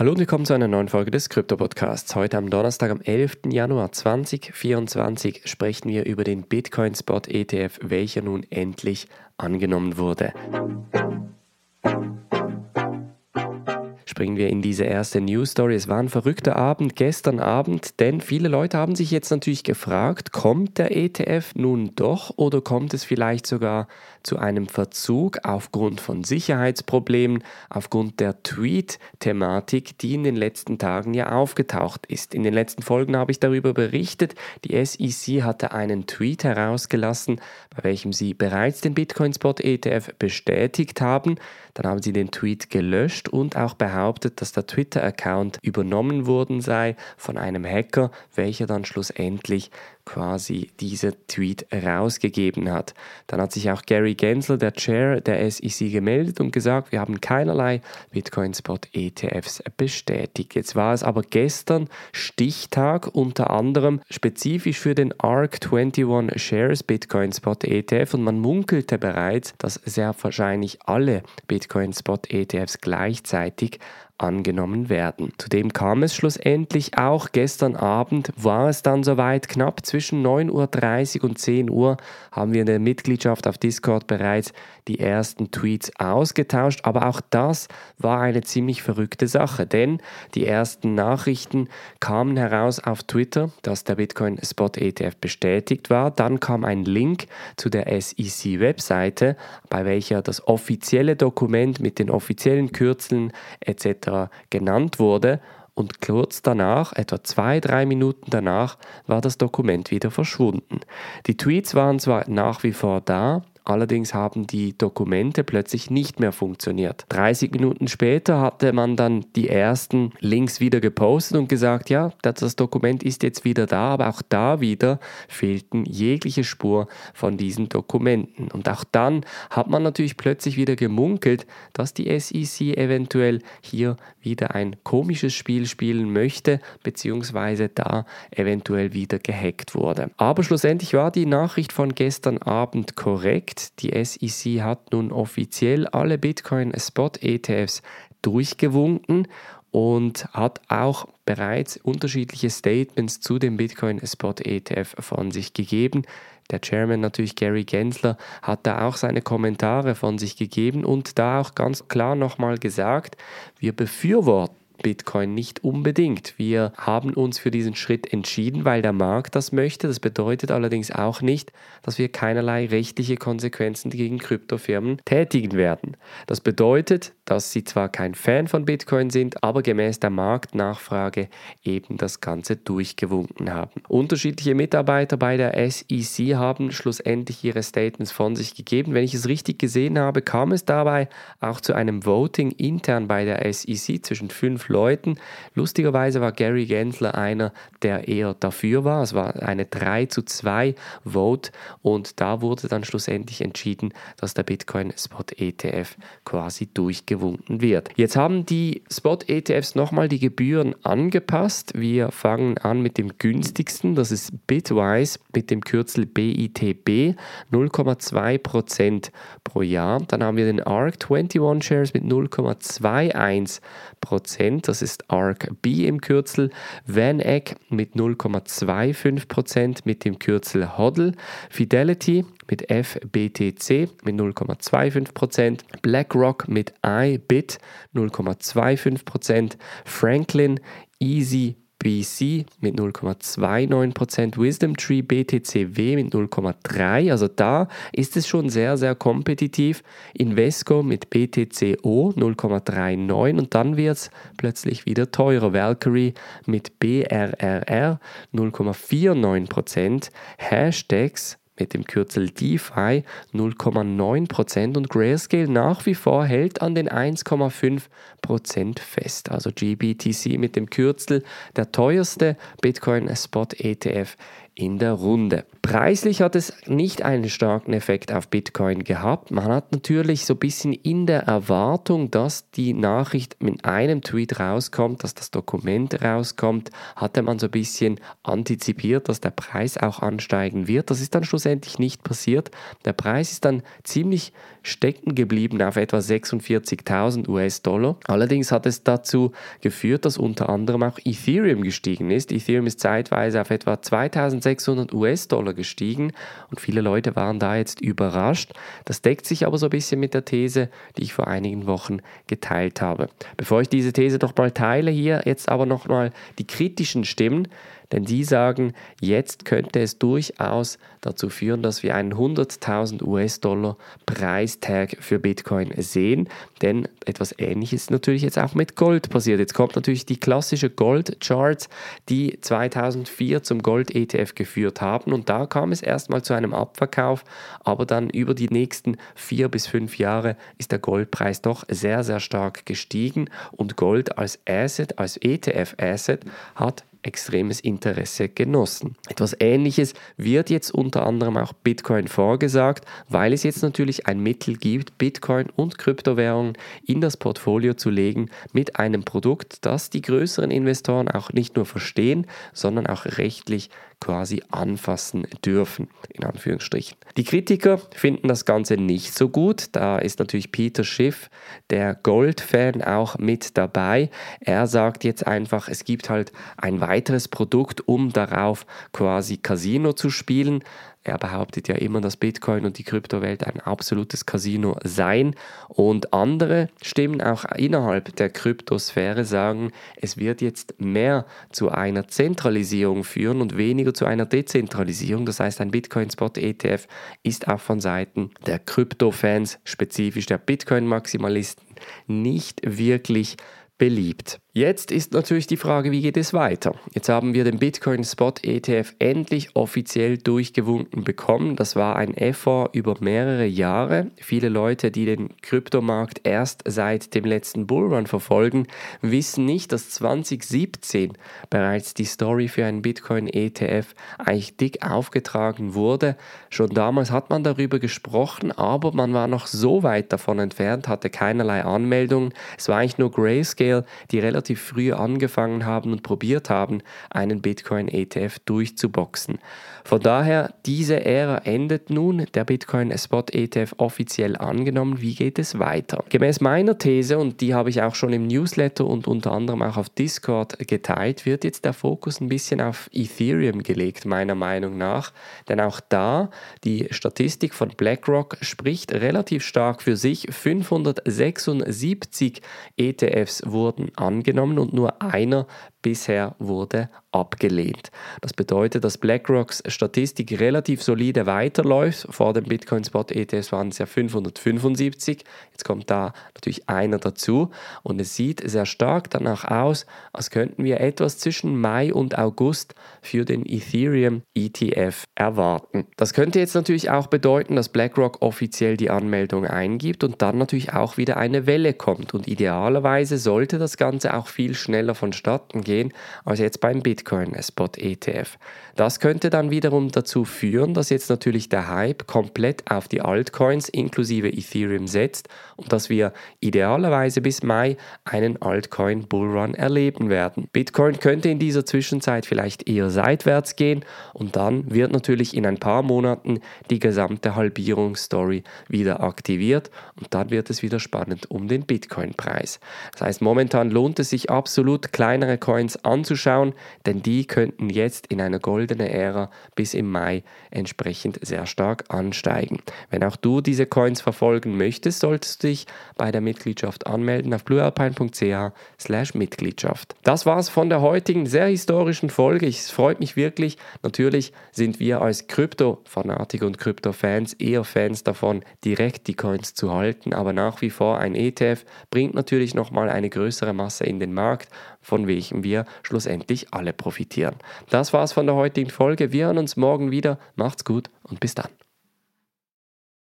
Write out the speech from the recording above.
Hallo und willkommen zu einer neuen Folge des Krypto Podcasts. Heute am Donnerstag, am 11. Januar 2024, sprechen wir über den Bitcoin Spot ETF, welcher nun endlich angenommen wurde springen wir in diese erste News Story. Es war ein verrückter Abend gestern Abend, denn viele Leute haben sich jetzt natürlich gefragt, kommt der ETF nun doch oder kommt es vielleicht sogar zu einem Verzug aufgrund von Sicherheitsproblemen, aufgrund der Tweet-Thematik, die in den letzten Tagen ja aufgetaucht ist. In den letzten Folgen habe ich darüber berichtet. Die SEC hatte einen Tweet herausgelassen, bei welchem sie bereits den Bitcoin Spot ETF bestätigt haben. Dann haben sie den Tweet gelöscht und auch behauptet, dass der Twitter-Account übernommen worden sei von einem Hacker, welcher dann schlussendlich quasi diese Tweet rausgegeben hat. Dann hat sich auch Gary Gensler, der Chair der SEC, gemeldet und gesagt, wir haben keinerlei Bitcoin Spot ETFs bestätigt. Jetzt war es aber gestern Stichtag unter anderem spezifisch für den ARC 21 Shares Bitcoin Spot ETF und man munkelte bereits, dass sehr wahrscheinlich alle Bitcoin Spot ETFs gleichzeitig angenommen werden. Zudem kam es schlussendlich auch gestern Abend, war es dann soweit, knapp zwischen 9.30 Uhr und 10 Uhr haben wir in der Mitgliedschaft auf Discord bereits die ersten Tweets ausgetauscht, aber auch das war eine ziemlich verrückte Sache, denn die ersten Nachrichten kamen heraus auf Twitter, dass der Bitcoin Spot ETF bestätigt war, dann kam ein Link zu der SEC Webseite, bei welcher das offizielle Dokument mit den offiziellen Kürzeln etc genannt wurde und kurz danach, etwa zwei, drei Minuten danach, war das Dokument wieder verschwunden. Die Tweets waren zwar nach wie vor da, Allerdings haben die Dokumente plötzlich nicht mehr funktioniert. 30 Minuten später hatte man dann die ersten Links wieder gepostet und gesagt, ja, das Dokument ist jetzt wieder da, aber auch da wieder fehlten jegliche Spur von diesen Dokumenten. Und auch dann hat man natürlich plötzlich wieder gemunkelt, dass die SEC eventuell hier wieder ein komisches Spiel spielen möchte, beziehungsweise da eventuell wieder gehackt wurde. Aber schlussendlich war die Nachricht von gestern Abend korrekt Die SEC hat nun offiziell alle Bitcoin Spot ETFs durchgewunken und hat auch bereits unterschiedliche Statements zu dem Bitcoin Spot ETF von sich gegeben. Der Chairman natürlich Gary Gensler hat da auch seine Kommentare von sich gegeben und da auch ganz klar nochmal gesagt, wir befürworten Bitcoin nicht unbedingt. Wir haben uns für diesen Schritt entschieden, weil der Markt das möchte. Das bedeutet allerdings auch nicht, dass wir keinerlei rechtliche Konsequenzen gegen Kryptofirmen tätigen werden. Das bedeutet, dass sie zwar kein Fan von Bitcoin sind, aber gemäß der Marktnachfrage eben das Ganze durchgewunken haben. Unterschiedliche Mitarbeiter bei der SEC haben schlussendlich ihre Statements von sich gegeben. Wenn ich es richtig gesehen habe, kam es dabei auch zu einem Voting intern bei der SEC zwischen fünf Leuten. Lustigerweise war Gary Gensler einer, der eher dafür war. Es war eine 3 zu 2 Vote und da wurde dann schlussendlich entschieden, dass der Bitcoin Spot ETF quasi durchgewunken wird. Jetzt haben die Spot ETFs nochmal die Gebühren angepasst. Wir fangen an mit dem günstigsten, das ist Bitwise mit dem Kürzel BITB 0,2% pro Jahr. Dann haben wir den ARC 21 Shares mit 0,21%. Prozent, das ist ARC B im Kürzel, VanEck mit 0,25% mit dem Kürzel HODL, Fidelity mit FBTC mit 0,25%, BlackRock mit iBit 0,25%, Franklin Easy BC mit 0,29%, Wisdom Tree BTCW mit 0,3%. Also da ist es schon sehr, sehr kompetitiv. Invesco mit BTCO 0,39% und dann wird es plötzlich wieder teurer. Valkyrie mit BRRR 0,49%, Hashtags mit dem Kürzel DeFi 0,9% und Grayscale nach wie vor hält an den 1,5% fest. Also GBTC mit dem Kürzel der teuerste Bitcoin Spot ETF in der Runde. Preislich hat es nicht einen starken Effekt auf Bitcoin gehabt. Man hat natürlich so ein bisschen in der Erwartung, dass die Nachricht mit einem Tweet rauskommt, dass das Dokument rauskommt, hatte man so ein bisschen antizipiert, dass der Preis auch ansteigen wird. Das ist dann schlussendlich nicht passiert. Der Preis ist dann ziemlich stecken geblieben auf etwa 46.000 US-Dollar. Allerdings hat es dazu geführt, dass unter anderem auch Ethereum gestiegen ist. Ethereum ist zeitweise auf etwa 2600 US-Dollar gestiegen und viele Leute waren da jetzt überrascht. Das deckt sich aber so ein bisschen mit der These, die ich vor einigen Wochen geteilt habe. Bevor ich diese These doch mal teile, hier jetzt aber nochmal die kritischen Stimmen denn die sagen, jetzt könnte es durchaus dazu führen, dass wir einen 100.000 US-Dollar Preistag für Bitcoin sehen, denn etwas Ähnliches ist natürlich jetzt auch mit Gold passiert. Jetzt kommt natürlich die klassische Gold-Chart, die 2004 zum Gold-ETF geführt haben. Und da kam es erstmal zu einem Abverkauf, aber dann über die nächsten vier bis fünf Jahre ist der Goldpreis doch sehr, sehr stark gestiegen. Und Gold als Asset, als ETF-Asset hat extremes Interesse genossen. Etwas Ähnliches wird jetzt unter anderem auch Bitcoin vorgesagt, weil es jetzt natürlich ein Mittel gibt, Bitcoin und Kryptowährungen in das Portfolio zu legen mit einem Produkt, das die größeren Investoren auch nicht nur verstehen, sondern auch rechtlich quasi anfassen dürfen, in Anführungsstrichen. Die Kritiker finden das Ganze nicht so gut. Da ist natürlich Peter Schiff, der Gold-Fan, auch mit dabei. Er sagt jetzt einfach, es gibt halt ein weiteres Produkt, um darauf quasi Casino zu spielen. Er behauptet ja immer, dass Bitcoin und die Kryptowelt ein absolutes Casino seien. Und andere Stimmen auch innerhalb der Kryptosphäre sagen, es wird jetzt mehr zu einer Zentralisierung führen und weniger zu einer Dezentralisierung. Das heißt, ein Bitcoin-Spot-ETF ist auch von Seiten der Krypto-Fans, spezifisch der Bitcoin-Maximalisten, nicht wirklich beliebt. Jetzt ist natürlich die Frage, wie geht es weiter? Jetzt haben wir den Bitcoin Spot ETF endlich offiziell durchgewunken bekommen. Das war ein Effort über mehrere Jahre. Viele Leute, die den Kryptomarkt erst seit dem letzten Bullrun verfolgen, wissen nicht, dass 2017 bereits die Story für einen Bitcoin ETF eigentlich dick aufgetragen wurde. Schon damals hat man darüber gesprochen, aber man war noch so weit davon entfernt, hatte keinerlei Anmeldungen. Es war eigentlich nur Grayscale, die relativ relativ früh angefangen haben und probiert haben, einen Bitcoin-ETF durchzuboxen. Von daher, diese Ära endet nun, der Bitcoin Spot ETF offiziell angenommen. Wie geht es weiter? Gemäß meiner These, und die habe ich auch schon im Newsletter und unter anderem auch auf Discord geteilt, wird jetzt der Fokus ein bisschen auf Ethereum gelegt, meiner Meinung nach. Denn auch da, die Statistik von BlackRock spricht relativ stark für sich. 576 ETFs wurden angenommen angenommen und nur einer bisher wurde abgelehnt. Das bedeutet, dass BlackRocks Statistik relativ solide weiterläuft. Vor dem Bitcoin Spot ETS waren es ja 575. Jetzt kommt da natürlich einer dazu und es sieht sehr stark danach aus, als könnten wir etwas zwischen Mai und August für den Ethereum ETF erwarten. Das könnte jetzt natürlich auch bedeuten, dass BlackRock offiziell die Anmeldung eingibt und dann natürlich auch wieder eine Welle kommt und idealerweise sollte das Ganze auch viel schneller vonstatten gehen als jetzt beim Bitcoin Spot ETF. Das könnte dann wiederum dazu führen, dass jetzt natürlich der Hype komplett auf die Altcoins inklusive Ethereum setzt und dass wir idealerweise bis Mai einen Altcoin Bullrun erleben werden. Bitcoin könnte in dieser Zwischenzeit vielleicht eher seitwärts gehen und dann wird natürlich in ein paar Monaten die gesamte Halbierungsstory wieder aktiviert und dann wird es wieder spannend um den Bitcoin-Preis. Das heißt, momentan lohnt es sich absolut, kleinere Coins anzuschauen, denn die könnten jetzt in einer goldenen Ära bis im Mai entsprechend sehr stark ansteigen. Wenn auch du diese Coins verfolgen möchtest, solltest du dich bei der Mitgliedschaft anmelden auf bluealpine.ch Mitgliedschaft. Das war's von der heutigen sehr historischen Folge. Es freut mich wirklich. Natürlich sind wir als Krypto-Fanatiker und Krypto-Fans eher Fans davon, direkt die Coins zu halten, aber nach wie vor ein ETF bringt natürlich nochmal eine größere Masse in den Markt, von welchem wir schlussendlich alle profitieren. Das war's von der heutigen Folge. Wir hören uns morgen wieder. Macht's gut und bis dann.